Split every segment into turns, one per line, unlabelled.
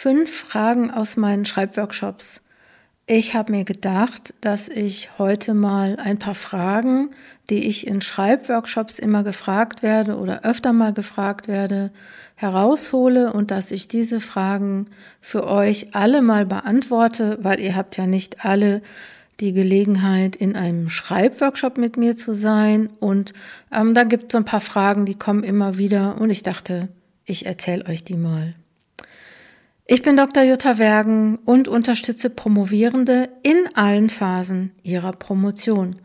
Fünf Fragen aus meinen Schreibworkshops. Ich habe mir gedacht, dass ich heute mal ein paar Fragen, die ich in Schreibworkshops immer gefragt werde oder öfter mal gefragt werde, heraushole und dass ich diese Fragen für euch alle mal beantworte, weil ihr habt ja nicht alle die Gelegenheit, in einem Schreibworkshop mit mir zu sein. Und ähm, da gibt es so ein paar Fragen, die kommen immer wieder und ich dachte, ich erzähle euch die mal. Ich bin Dr. Jutta Wergen und unterstütze Promovierende in allen Phasen ihrer Promotion.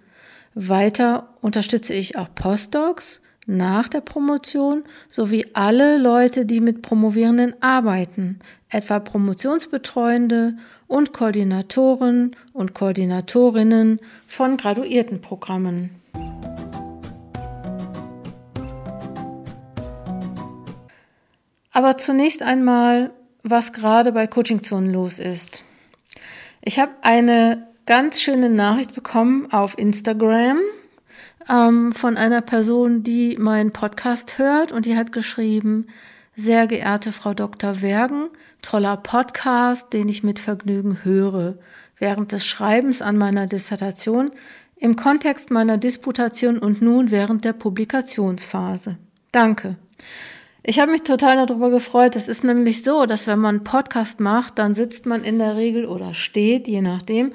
Weiter unterstütze ich auch Postdocs nach der Promotion sowie alle Leute, die mit Promovierenden arbeiten, etwa Promotionsbetreuende und Koordinatoren und Koordinatorinnen von Graduiertenprogrammen. Aber zunächst einmal was gerade bei Coaching Zonen los ist. Ich habe eine ganz schöne Nachricht bekommen auf Instagram ähm, von einer Person, die meinen Podcast hört und die hat geschrieben, sehr geehrte Frau Dr. Wergen, toller Podcast, den ich mit Vergnügen höre, während des Schreibens an meiner Dissertation, im Kontext meiner Disputation und nun während der Publikationsphase. Danke. Ich habe mich total darüber gefreut. Es ist nämlich so, dass wenn man einen Podcast macht, dann sitzt man in der Regel oder steht, je nachdem,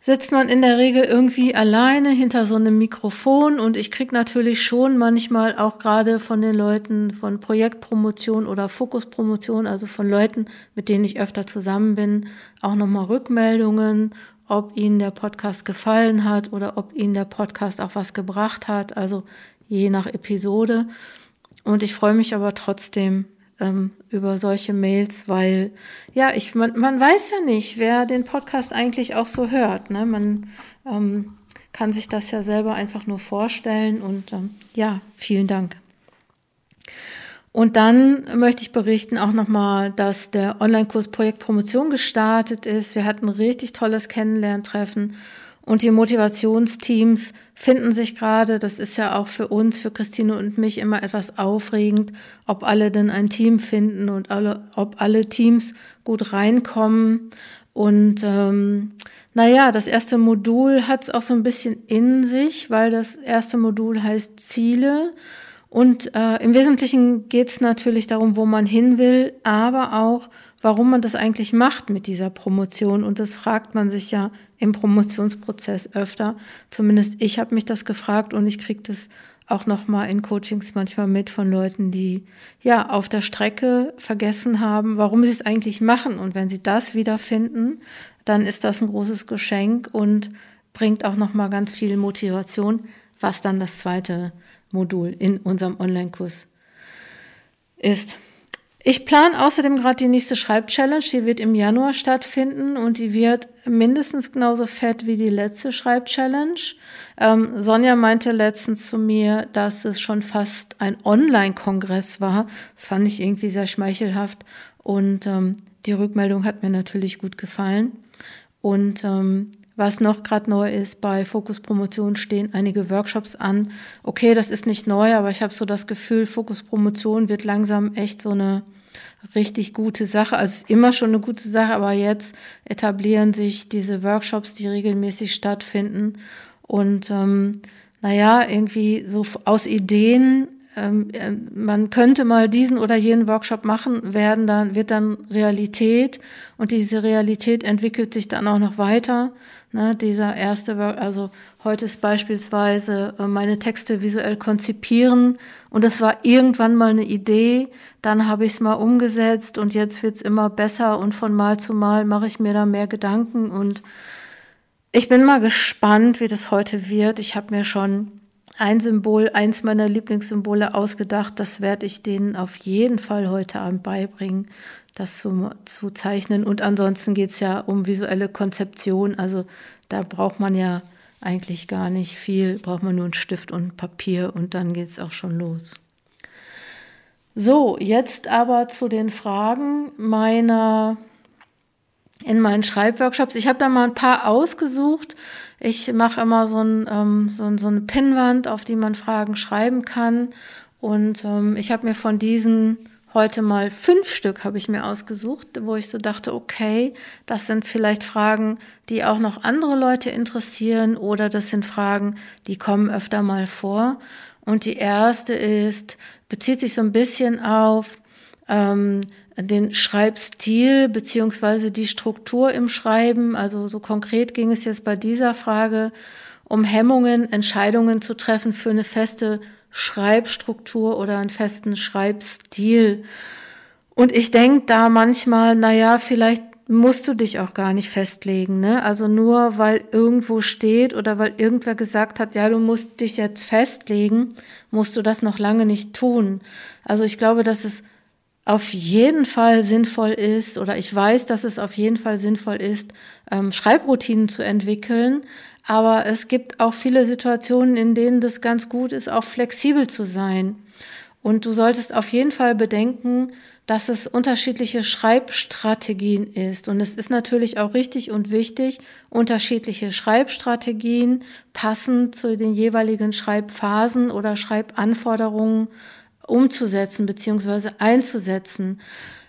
sitzt man in der Regel irgendwie alleine hinter so einem Mikrofon und ich krieg natürlich schon manchmal auch gerade von den Leuten von Projektpromotion oder Fokuspromotion, also von Leuten, mit denen ich öfter zusammen bin, auch nochmal Rückmeldungen, ob ihnen der Podcast gefallen hat oder ob ihnen der Podcast auch was gebracht hat, also je nach Episode. Und ich freue mich aber trotzdem ähm, über solche Mails, weil ja, ich man, man weiß ja nicht, wer den Podcast eigentlich auch so hört. Ne? Man ähm, kann sich das ja selber einfach nur vorstellen und ähm, ja, vielen Dank. Und dann möchte ich berichten auch nochmal, dass der Online-Kurs Projekt Promotion gestartet ist. Wir hatten ein richtig tolles Kennenlerntreffen und die Motivationsteams finden sich gerade, das ist ja auch für uns, für Christine und mich immer etwas aufregend, ob alle denn ein Team finden und alle, ob alle Teams gut reinkommen. Und ähm, naja, das erste Modul hat es auch so ein bisschen in sich, weil das erste Modul heißt Ziele. Und äh, im Wesentlichen geht es natürlich darum, wo man hin will, aber auch, warum man das eigentlich macht mit dieser Promotion. Und das fragt man sich ja im Promotionsprozess öfter. Zumindest ich habe mich das gefragt und ich kriege das auch noch mal in Coachings manchmal mit von Leuten, die ja auf der Strecke vergessen haben, warum sie es eigentlich machen. Und wenn sie das wiederfinden, dann ist das ein großes Geschenk und bringt auch noch mal ganz viel Motivation, was dann das zweite Modul in unserem Online-Kurs ist. Ich plane außerdem gerade die nächste Schreibchallenge, die wird im Januar stattfinden und die wird mindestens genauso fett wie die letzte Schreibchallenge. Ähm, Sonja meinte letztens zu mir, dass es schon fast ein Online-Kongress war. Das fand ich irgendwie sehr schmeichelhaft und ähm, die Rückmeldung hat mir natürlich gut gefallen. Und ähm, was noch gerade neu ist, bei Fokus Promotion stehen einige Workshops an. Okay, das ist nicht neu, aber ich habe so das Gefühl, Fokus Promotion wird langsam echt so eine richtig gute Sache. Also immer schon eine gute Sache, aber jetzt etablieren sich diese Workshops, die regelmäßig stattfinden. Und ähm, naja, irgendwie so aus Ideen, ähm, äh, man könnte mal diesen oder jenen Workshop machen, werden dann, wird dann Realität und diese Realität entwickelt sich dann auch noch weiter. Ne, dieser erste, also heute ist beispielsweise äh, meine Texte visuell konzipieren und das war irgendwann mal eine Idee, dann habe ich es mal umgesetzt und jetzt wird es immer besser und von Mal zu Mal mache ich mir da mehr Gedanken und ich bin mal gespannt, wie das heute wird. Ich habe mir schon ein Symbol, eins meiner Lieblingssymbole ausgedacht. Das werde ich denen auf jeden Fall heute Abend beibringen das zu, zu zeichnen. Und ansonsten geht es ja um visuelle Konzeption. Also da braucht man ja eigentlich gar nicht viel, braucht man nur einen Stift und Papier und dann geht es auch schon los. So, jetzt aber zu den Fragen meiner in meinen Schreibworkshops. Ich habe da mal ein paar ausgesucht. Ich mache immer so, ein, ähm, so, so eine Pinnwand, auf die man Fragen schreiben kann. Und ähm, ich habe mir von diesen heute mal fünf Stück habe ich mir ausgesucht, wo ich so dachte, okay, das sind vielleicht Fragen, die auch noch andere Leute interessieren oder das sind Fragen, die kommen öfter mal vor. Und die erste ist, bezieht sich so ein bisschen auf ähm, den Schreibstil beziehungsweise die Struktur im Schreiben. Also so konkret ging es jetzt bei dieser Frage um Hemmungen, Entscheidungen zu treffen für eine feste Schreibstruktur oder einen festen Schreibstil. Und ich denke da manchmal, na ja, vielleicht musst du dich auch gar nicht festlegen, ne? Also nur weil irgendwo steht oder weil irgendwer gesagt hat, ja, du musst dich jetzt festlegen, musst du das noch lange nicht tun. Also ich glaube, dass es auf jeden Fall sinnvoll ist, oder ich weiß, dass es auf jeden Fall sinnvoll ist, ähm, Schreibroutinen zu entwickeln, aber es gibt auch viele Situationen, in denen das ganz gut ist, auch flexibel zu sein. Und du solltest auf jeden Fall bedenken, dass es unterschiedliche Schreibstrategien ist. Und es ist natürlich auch richtig und wichtig, unterschiedliche Schreibstrategien passend zu den jeweiligen Schreibphasen oder Schreibanforderungen umzusetzen bzw. einzusetzen.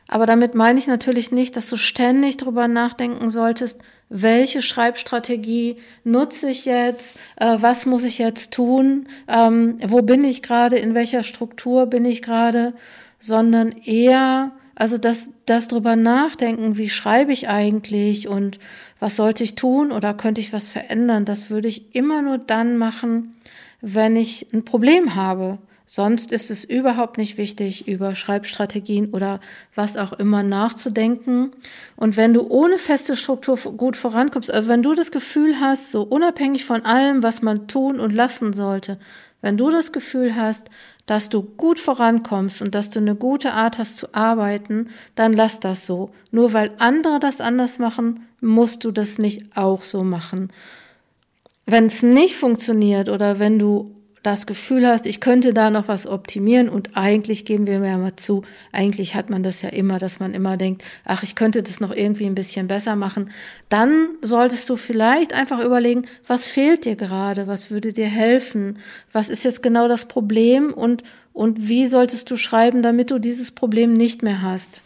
Aber damit meine ich natürlich nicht, dass du ständig darüber nachdenken solltest, welche Schreibstrategie nutze ich jetzt, äh, was muss ich jetzt tun, ähm, wo bin ich gerade, in welcher Struktur bin ich gerade, sondern eher, also das, das drüber nachdenken, wie schreibe ich eigentlich und was sollte ich tun oder könnte ich was verändern, das würde ich immer nur dann machen, wenn ich ein Problem habe. Sonst ist es überhaupt nicht wichtig, über Schreibstrategien oder was auch immer nachzudenken. Und wenn du ohne feste Struktur gut vorankommst, also wenn du das Gefühl hast, so unabhängig von allem, was man tun und lassen sollte, wenn du das Gefühl hast, dass du gut vorankommst und dass du eine gute Art hast zu arbeiten, dann lass das so. Nur weil andere das anders machen, musst du das nicht auch so machen. Wenn es nicht funktioniert oder wenn du das Gefühl hast, ich könnte da noch was optimieren und eigentlich geben wir mir mal zu, eigentlich hat man das ja immer, dass man immer denkt, ach, ich könnte das noch irgendwie ein bisschen besser machen, dann solltest du vielleicht einfach überlegen, was fehlt dir gerade, was würde dir helfen, was ist jetzt genau das Problem? Und, und wie solltest du schreiben, damit du dieses Problem nicht mehr hast.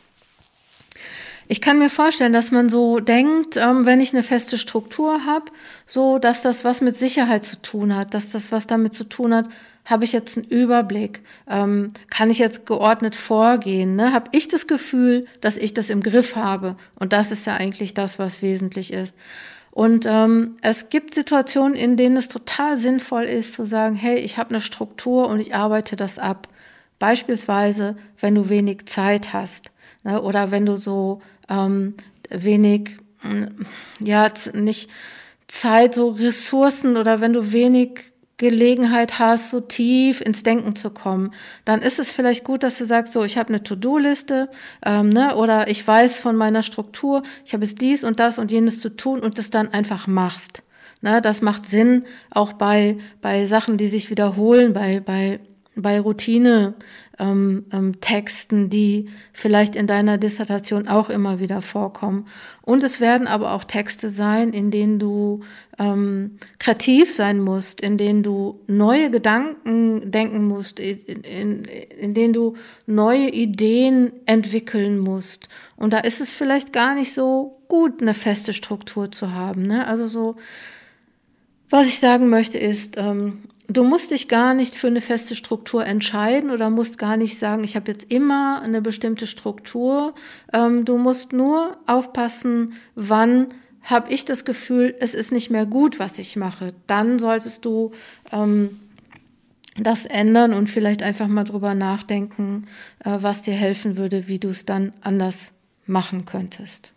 Ich kann mir vorstellen, dass man so denkt, ähm, wenn ich eine feste Struktur habe, so dass das was mit Sicherheit zu tun hat, dass das was damit zu tun hat, habe ich jetzt einen Überblick, ähm, kann ich jetzt geordnet vorgehen, ne? habe ich das Gefühl, dass ich das im Griff habe und das ist ja eigentlich das, was wesentlich ist. Und ähm, es gibt Situationen, in denen es total sinnvoll ist zu sagen, hey, ich habe eine Struktur und ich arbeite das ab. Beispielsweise, wenn du wenig Zeit hast ne? oder wenn du so ähm, wenig, mm, ja, nicht Zeit, so Ressourcen oder wenn du wenig Gelegenheit hast, so tief ins Denken zu kommen, dann ist es vielleicht gut, dass du sagst, so, ich habe eine To-Do-Liste ähm, ne, oder ich weiß von meiner Struktur, ich habe es dies und das und jenes zu tun und das dann einfach machst. Ne, das macht Sinn, auch bei, bei Sachen, die sich wiederholen, bei, bei, bei Routine, ähm, ähm, Texten, die vielleicht in deiner Dissertation auch immer wieder vorkommen. Und es werden aber auch Texte sein, in denen du ähm, kreativ sein musst, in denen du neue Gedanken denken musst, in, in, in denen du neue Ideen entwickeln musst. Und da ist es vielleicht gar nicht so gut, eine feste Struktur zu haben. Ne? Also so, was ich sagen möchte ist, ähm, Du musst dich gar nicht für eine feste Struktur entscheiden oder musst gar nicht sagen, ich habe jetzt immer eine bestimmte Struktur. Ähm, du musst nur aufpassen, wann habe ich das Gefühl, es ist nicht mehr gut, was ich mache. Dann solltest du ähm, das ändern und vielleicht einfach mal drüber nachdenken, äh, was dir helfen würde, wie du es dann anders machen könntest.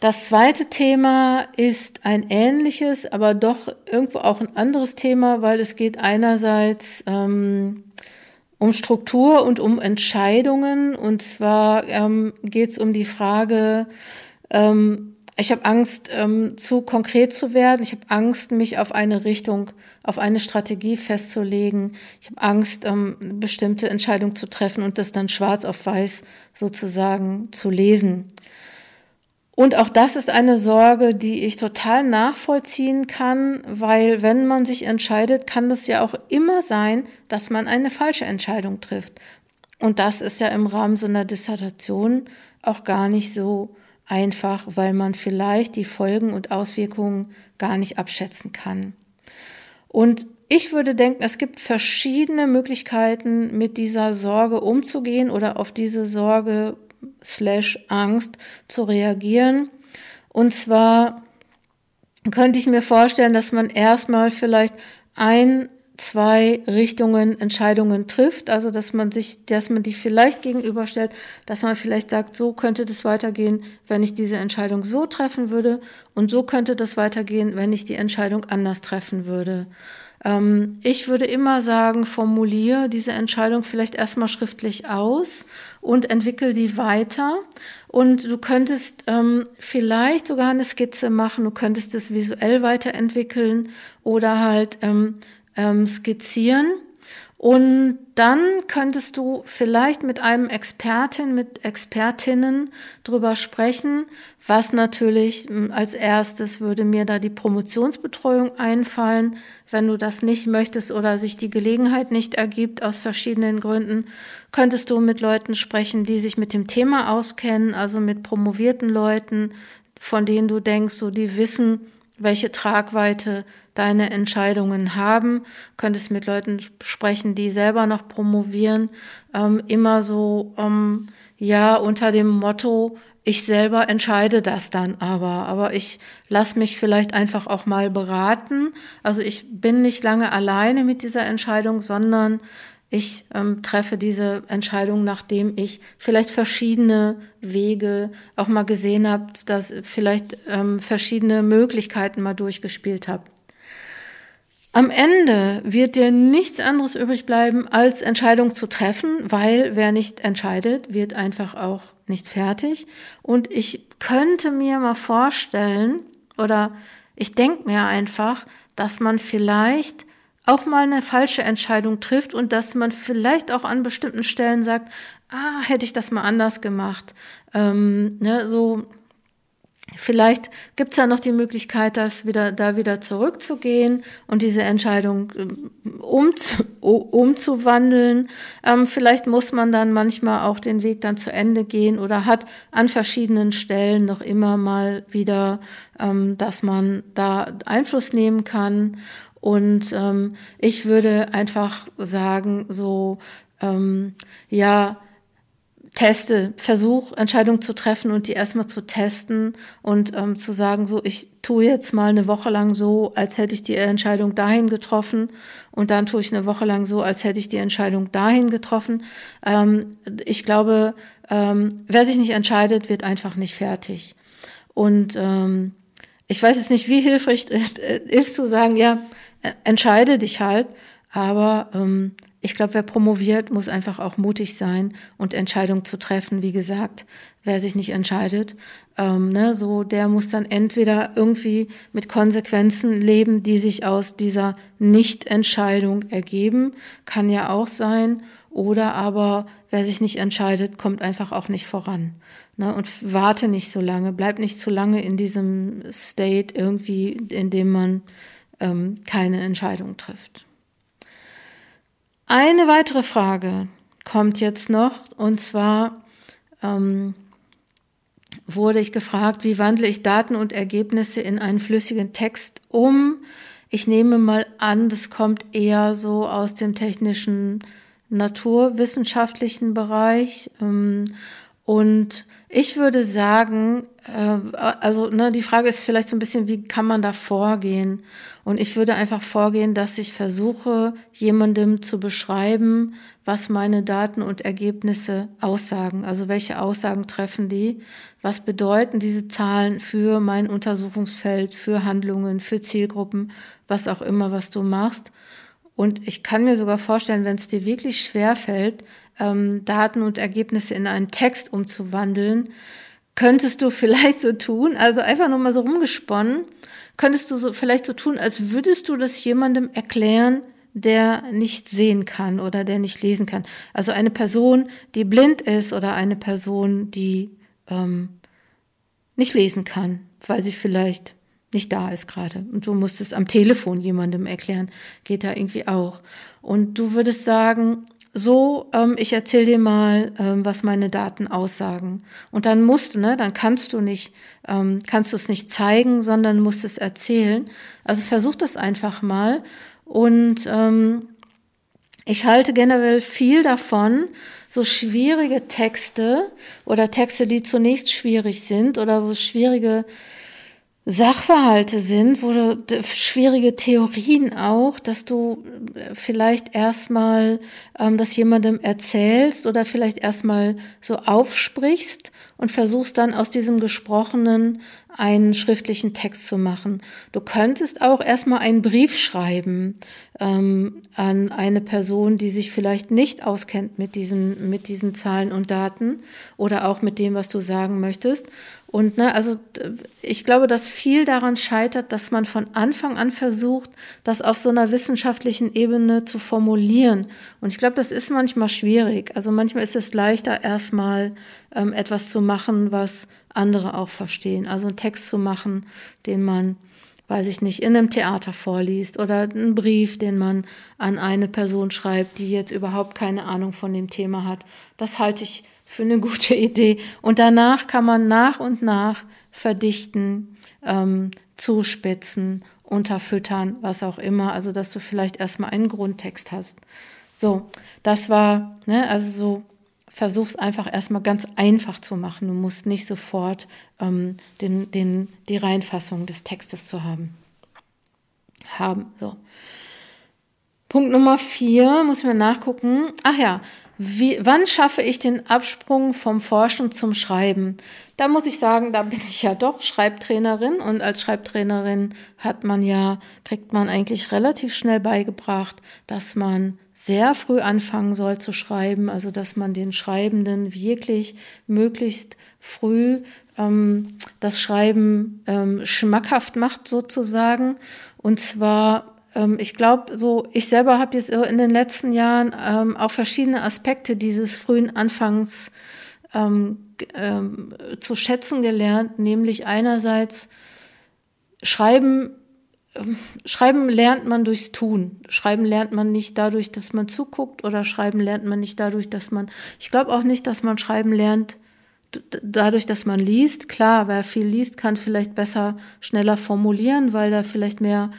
Das zweite Thema ist ein ähnliches, aber doch irgendwo auch ein anderes Thema, weil es geht einerseits ähm, um Struktur und um Entscheidungen. Und zwar ähm, geht es um die Frage, ähm, ich habe Angst, ähm, zu konkret zu werden. Ich habe Angst, mich auf eine Richtung, auf eine Strategie festzulegen. Ich habe Angst, ähm, bestimmte Entscheidungen zu treffen und das dann schwarz auf weiß sozusagen zu lesen. Und auch das ist eine Sorge, die ich total nachvollziehen kann, weil wenn man sich entscheidet, kann das ja auch immer sein, dass man eine falsche Entscheidung trifft. Und das ist ja im Rahmen so einer Dissertation auch gar nicht so einfach, weil man vielleicht die Folgen und Auswirkungen gar nicht abschätzen kann. Und ich würde denken, es gibt verschiedene Möglichkeiten, mit dieser Sorge umzugehen oder auf diese Sorge slash Angst zu reagieren. Und zwar könnte ich mir vorstellen, dass man erstmal vielleicht ein zwei Richtungen Entscheidungen trifft, also dass man sich, dass man die vielleicht gegenüberstellt, dass man vielleicht sagt, so könnte das weitergehen, wenn ich diese Entscheidung so treffen würde und so könnte das weitergehen, wenn ich die Entscheidung anders treffen würde. Ähm, ich würde immer sagen, formuliere diese Entscheidung vielleicht erstmal schriftlich aus und entwickel die weiter. Und du könntest ähm, vielleicht sogar eine Skizze machen, du könntest es visuell weiterentwickeln oder halt ähm, ähm, skizzieren. Und dann könntest du vielleicht mit einem Expertin, mit Expertinnen drüber sprechen, was natürlich hm, als erstes würde mir da die Promotionsbetreuung einfallen. Wenn du das nicht möchtest oder sich die Gelegenheit nicht ergibt aus verschiedenen Gründen, könntest du mit Leuten sprechen, die sich mit dem Thema auskennen, also mit promovierten Leuten, von denen du denkst, so die wissen, welche Tragweite deine Entscheidungen haben, könntest mit Leuten sprechen, die selber noch promovieren, ähm, immer so, ähm, ja, unter dem Motto, ich selber entscheide das dann aber, aber ich lass mich vielleicht einfach auch mal beraten. Also ich bin nicht lange alleine mit dieser Entscheidung, sondern ich ähm, treffe diese Entscheidung, nachdem ich vielleicht verschiedene Wege auch mal gesehen habe, dass vielleicht ähm, verschiedene Möglichkeiten mal durchgespielt habe. Am Ende wird dir nichts anderes übrig bleiben, als Entscheidung zu treffen, weil wer nicht entscheidet, wird einfach auch nicht fertig. Und ich könnte mir mal vorstellen, oder ich denke mir einfach, dass man vielleicht auch mal eine falsche Entscheidung trifft und dass man vielleicht auch an bestimmten Stellen sagt, ah, hätte ich das mal anders gemacht. Ähm, ne, so Vielleicht gibt es ja noch die Möglichkeit, das wieder, da wieder zurückzugehen und diese Entscheidung ähm, um, umzuwandeln. Ähm, vielleicht muss man dann manchmal auch den Weg dann zu Ende gehen oder hat an verschiedenen Stellen noch immer mal wieder, ähm, dass man da Einfluss nehmen kann. Und ähm, ich würde einfach sagen, so, ähm, ja, teste, versuch Entscheidungen zu treffen und die erstmal zu testen und ähm, zu sagen, so, ich tue jetzt mal eine Woche lang so, als hätte ich die Entscheidung dahin getroffen und dann tue ich eine Woche lang so, als hätte ich die Entscheidung dahin getroffen. Ähm, ich glaube, ähm, wer sich nicht entscheidet, wird einfach nicht fertig. Und ähm, ich weiß jetzt nicht, wie hilfreich es ist zu sagen, ja, entscheide dich halt, aber ähm, ich glaube, wer promoviert, muss einfach auch mutig sein und Entscheidungen zu treffen. Wie gesagt, wer sich nicht entscheidet, ähm, ne, so der muss dann entweder irgendwie mit Konsequenzen leben, die sich aus dieser Nichtentscheidung ergeben, kann ja auch sein, oder aber wer sich nicht entscheidet, kommt einfach auch nicht voran. Ne, und warte nicht so lange, bleib nicht zu lange in diesem State irgendwie, in dem man ähm, keine Entscheidung trifft. Eine weitere Frage kommt jetzt noch, und zwar ähm, wurde ich gefragt, wie wandle ich Daten und Ergebnisse in einen flüssigen Text um? Ich nehme mal an, das kommt eher so aus dem technischen, naturwissenschaftlichen Bereich. Ähm, und ich würde sagen, äh, also ne, die Frage ist vielleicht so ein bisschen, wie kann man da vorgehen? Und ich würde einfach vorgehen, dass ich versuche, jemandem zu beschreiben, was meine Daten und Ergebnisse aussagen. Also welche Aussagen treffen die? Was bedeuten diese Zahlen für mein Untersuchungsfeld, für Handlungen, für Zielgruppen, was auch immer, was du machst? Und ich kann mir sogar vorstellen, wenn es dir wirklich schwer fällt, ähm, Daten und Ergebnisse in einen Text umzuwandeln, könntest du vielleicht so tun, also einfach nur mal so rumgesponnen, könntest du so, vielleicht so tun, als würdest du das jemandem erklären, der nicht sehen kann oder der nicht lesen kann. Also eine Person, die blind ist oder eine Person, die ähm, nicht lesen kann, weil sie vielleicht nicht da ist gerade. Und du musst es am Telefon jemandem erklären, geht da irgendwie auch. Und du würdest sagen, so, ähm, ich erzähle dir mal, ähm, was meine Daten aussagen. Und dann musst du, ne, dann kannst du nicht, ähm, kannst du es nicht zeigen, sondern musst es erzählen. Also versuch das einfach mal. Und ähm, ich halte generell viel davon, so schwierige Texte oder Texte, die zunächst schwierig sind oder wo schwierige Sachverhalte sind, wo du schwierige Theorien auch, dass du äh, vielleicht erstmal ähm, das jemandem erzählst oder vielleicht erstmal so aufsprichst und versuchst dann aus diesem Gesprochenen einen schriftlichen Text zu machen. Du könntest auch erstmal einen Brief schreiben ähm, an eine Person, die sich vielleicht nicht auskennt mit diesen, mit diesen Zahlen und Daten oder auch mit dem, was du sagen möchtest. Und ne, also ich glaube, dass viel daran scheitert, dass man von Anfang an versucht, das auf so einer wissenschaftlichen Ebene zu formulieren. Und ich glaube, das ist manchmal schwierig. Also manchmal ist es leichter, erstmal ähm, etwas zu machen, was andere auch verstehen. Also einen Text zu machen, den man, weiß ich nicht, in einem Theater vorliest oder einen Brief, den man an eine Person schreibt, die jetzt überhaupt keine Ahnung von dem Thema hat. Das halte ich für eine gute Idee. Und danach kann man nach und nach verdichten, ähm, zuspitzen, unterfüttern, was auch immer. Also, dass du vielleicht erstmal einen Grundtext hast. So, das war, ne, also so, versuch's einfach erstmal ganz einfach zu machen. Du musst nicht sofort ähm, den, den, die Reinfassung des Textes zu haben. Haben, so. Punkt Nummer vier, muss ich mal nachgucken. Ach ja, wie, wann schaffe ich den Absprung vom Forschen zum Schreiben? Da muss ich sagen, da bin ich ja doch Schreibtrainerin und als Schreibtrainerin hat man ja, kriegt man eigentlich relativ schnell beigebracht, dass man sehr früh anfangen soll zu schreiben, also dass man den Schreibenden wirklich möglichst früh ähm, das Schreiben ähm, schmackhaft macht sozusagen. Und zwar ähm, ich glaube, so ich selber habe jetzt in den letzten Jahren ähm, auch verschiedene Aspekte dieses frühen Anfangs ähm, ähm, zu schätzen gelernt, nämlich einerseits Schreiben. Ähm, schreiben lernt man durchs Tun. Schreiben lernt man nicht dadurch, dass man zuguckt oder Schreiben lernt man nicht dadurch, dass man. Ich glaube auch nicht, dass man Schreiben lernt dadurch, dass man liest. Klar, wer viel liest, kann vielleicht besser, schneller formulieren, weil da vielleicht mehr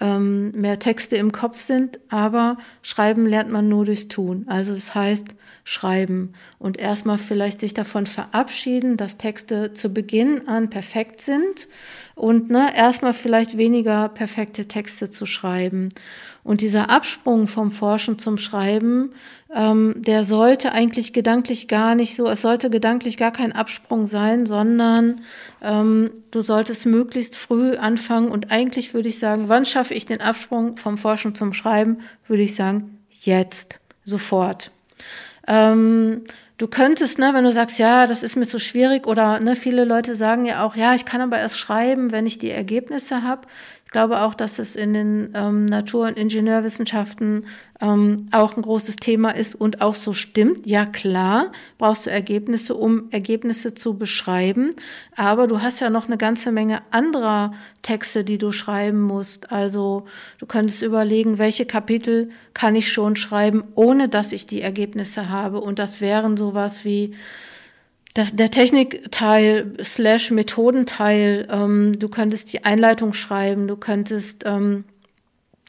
ähm, mehr Texte im Kopf sind, aber schreiben lernt man nur durchs Tun. Also das heißt schreiben und erstmal vielleicht sich davon verabschieden, dass Texte zu Beginn an perfekt sind und ne, erstmal vielleicht weniger perfekte Texte zu schreiben. Und dieser Absprung vom Forschen zum Schreiben, ähm, der sollte eigentlich gedanklich gar nicht so, es sollte gedanklich gar kein Absprung sein, sondern ähm, du solltest möglichst früh anfangen. Und eigentlich würde ich sagen, wann schaffe ich den Absprung vom Forschen zum Schreiben? Würde ich sagen, jetzt, sofort. Ähm, du könntest, ne, wenn du sagst, ja, das ist mir zu schwierig, oder ne, viele Leute sagen ja auch, ja, ich kann aber erst schreiben, wenn ich die Ergebnisse habe glaube auch, dass es in den ähm, Natur- und Ingenieurwissenschaften ähm, auch ein großes Thema ist und auch so stimmt. Ja klar, brauchst du Ergebnisse, um Ergebnisse zu beschreiben, aber du hast ja noch eine ganze Menge anderer Texte, die du schreiben musst. Also du könntest überlegen, welche Kapitel kann ich schon schreiben, ohne dass ich die Ergebnisse habe. Und das wären sowas wie das, der Technikteil slash Methodenteil, ähm, du könntest die Einleitung schreiben, du könntest, ähm,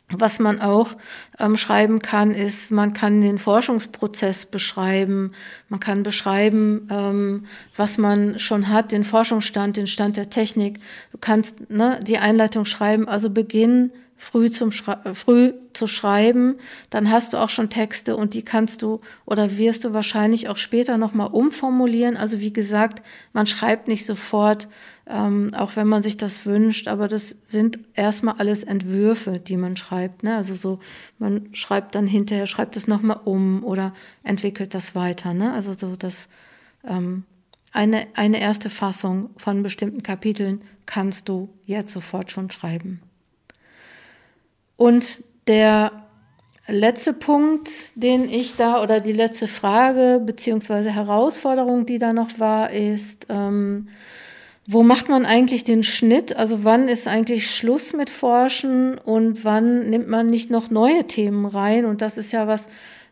was man auch ähm, schreiben kann, ist, man kann den Forschungsprozess beschreiben, man kann beschreiben, ähm, was man schon hat, den Forschungsstand, den Stand der Technik. Du kannst ne, die Einleitung schreiben, also Beginn früh, zum früh zu schreiben, dann hast du auch schon Texte und die kannst du oder wirst du wahrscheinlich auch später nochmal umformulieren. Also wie gesagt, man schreibt nicht sofort, ähm, auch wenn man sich das wünscht, aber das sind erstmal alles Entwürfe, die man schreibt. Ne? Also so, man schreibt dann hinterher, schreibt es nochmal um oder entwickelt das weiter. Ne? Also so das ähm, eine, eine erste Fassung von bestimmten Kapiteln kannst du jetzt sofort schon schreiben. Und der letzte Punkt, den ich da oder die letzte Frage beziehungsweise Herausforderung, die da noch war, ist, ähm, wo macht man eigentlich den Schnitt? Also wann ist eigentlich Schluss mit Forschen und wann nimmt man nicht noch neue Themen rein? Und das ist ja was,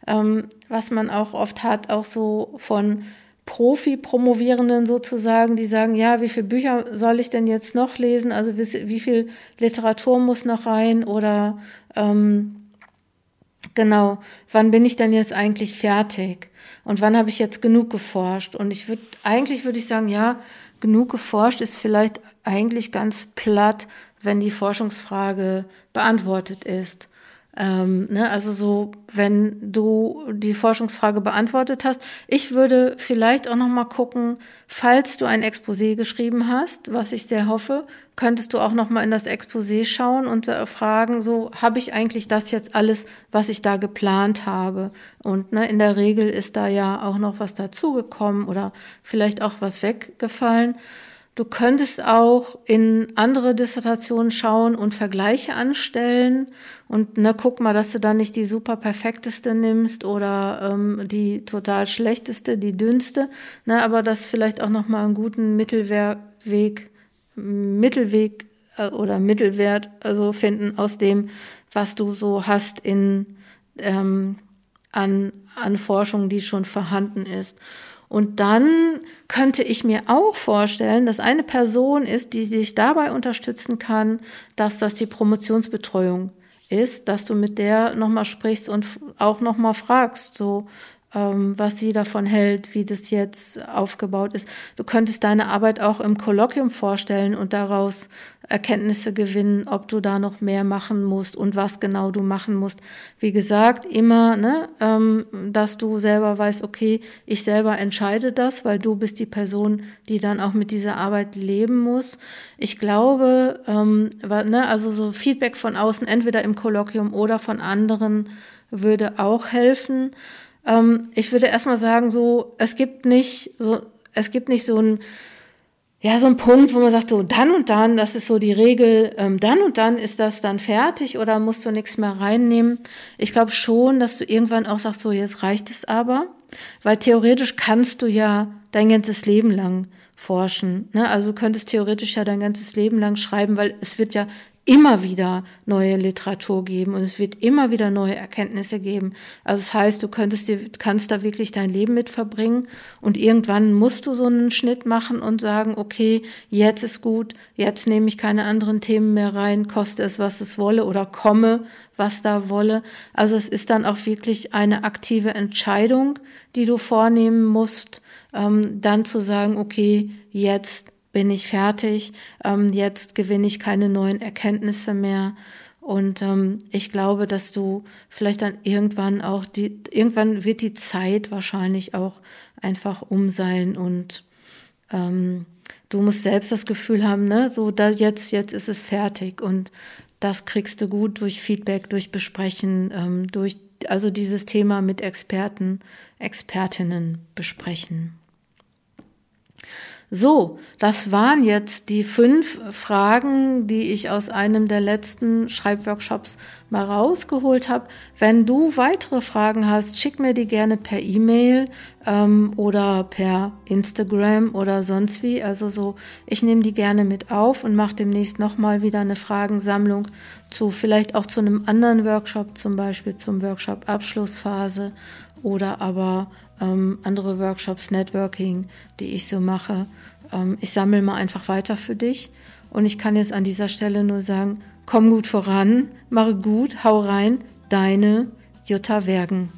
ähm, was man auch oft hat, auch so von Profi-Promovierenden sozusagen, die sagen, ja, wie viele Bücher soll ich denn jetzt noch lesen? Also wie, wie viel Literatur muss noch rein? Oder ähm, genau, wann bin ich denn jetzt eigentlich fertig? Und wann habe ich jetzt genug geforscht? Und ich würde, eigentlich würde ich sagen, ja, genug geforscht ist vielleicht eigentlich ganz platt, wenn die Forschungsfrage beantwortet ist. Ähm, ne, also so, wenn du die Forschungsfrage beantwortet hast, ich würde vielleicht auch noch mal gucken, falls du ein Exposé geschrieben hast, was ich sehr hoffe, könntest du auch noch mal in das Exposé schauen und äh, fragen, so habe ich eigentlich das jetzt alles, was ich da geplant habe? Und ne, in der Regel ist da ja auch noch was dazugekommen oder vielleicht auch was weggefallen. Du könntest auch in andere Dissertationen schauen und Vergleiche anstellen und ne, guck mal, dass du da nicht die super perfekteste nimmst oder ähm, die total schlechteste, die dünnste, ne, aber das vielleicht auch noch mal einen guten Mittelweg, Mittelweg äh, oder Mittelwert also finden aus dem, was du so hast in ähm, an, an Forschung, die schon vorhanden ist. Und dann könnte ich mir auch vorstellen, dass eine Person ist, die dich dabei unterstützen kann, dass das die Promotionsbetreuung ist, dass du mit der nochmal sprichst und auch nochmal fragst, so, was sie davon hält, wie das jetzt aufgebaut ist. Du könntest deine Arbeit auch im Kolloquium vorstellen und daraus Erkenntnisse gewinnen, ob du da noch mehr machen musst und was genau du machen musst. Wie gesagt, immer, ne, ähm, dass du selber weißt, okay, ich selber entscheide das, weil du bist die Person, die dann auch mit dieser Arbeit leben muss. Ich glaube, ähm, ne, also so Feedback von außen, entweder im Kolloquium oder von anderen, würde auch helfen. Ähm, ich würde erstmal sagen, so, es gibt nicht so, es gibt nicht so ein, ja, so ein Punkt, wo man sagt, so dann und dann, das ist so die Regel, ähm, dann und dann ist das dann fertig oder musst du nichts mehr reinnehmen. Ich glaube schon, dass du irgendwann auch sagst, so jetzt reicht es aber, weil theoretisch kannst du ja dein ganzes Leben lang forschen. Ne? Also du könntest theoretisch ja dein ganzes Leben lang schreiben, weil es wird ja immer wieder neue Literatur geben und es wird immer wieder neue Erkenntnisse geben. Also das heißt, du könntest dir, kannst da wirklich dein Leben mit verbringen und irgendwann musst du so einen Schnitt machen und sagen, okay, jetzt ist gut, jetzt nehme ich keine anderen Themen mehr rein, koste es, was es wolle oder komme, was da wolle. Also es ist dann auch wirklich eine aktive Entscheidung, die du vornehmen musst, ähm, dann zu sagen, okay, jetzt bin ich fertig, ähm, jetzt gewinne ich keine neuen Erkenntnisse mehr. Und ähm, ich glaube, dass du vielleicht dann irgendwann auch die, irgendwann wird die Zeit wahrscheinlich auch einfach um sein und ähm, du musst selbst das Gefühl haben, ne, so da jetzt, jetzt ist es fertig und das kriegst du gut durch Feedback, durch Besprechen, ähm, durch also dieses Thema mit Experten, Expertinnen besprechen. So, das waren jetzt die fünf Fragen, die ich aus einem der letzten Schreibworkshops mal rausgeholt habe. Wenn du weitere Fragen hast, schick mir die gerne per E-Mail ähm, oder per Instagram oder sonst wie. Also so, ich nehme die gerne mit auf und mache demnächst nochmal wieder eine Fragensammlung zu, vielleicht auch zu einem anderen Workshop, zum Beispiel zum Workshop Abschlussphase oder aber ähm, andere Workshops, Networking, die ich so mache. Ähm, ich sammle mal einfach weiter für dich. Und ich kann jetzt an dieser Stelle nur sagen, komm gut voran, mache gut, hau rein, deine Jutta Wergen.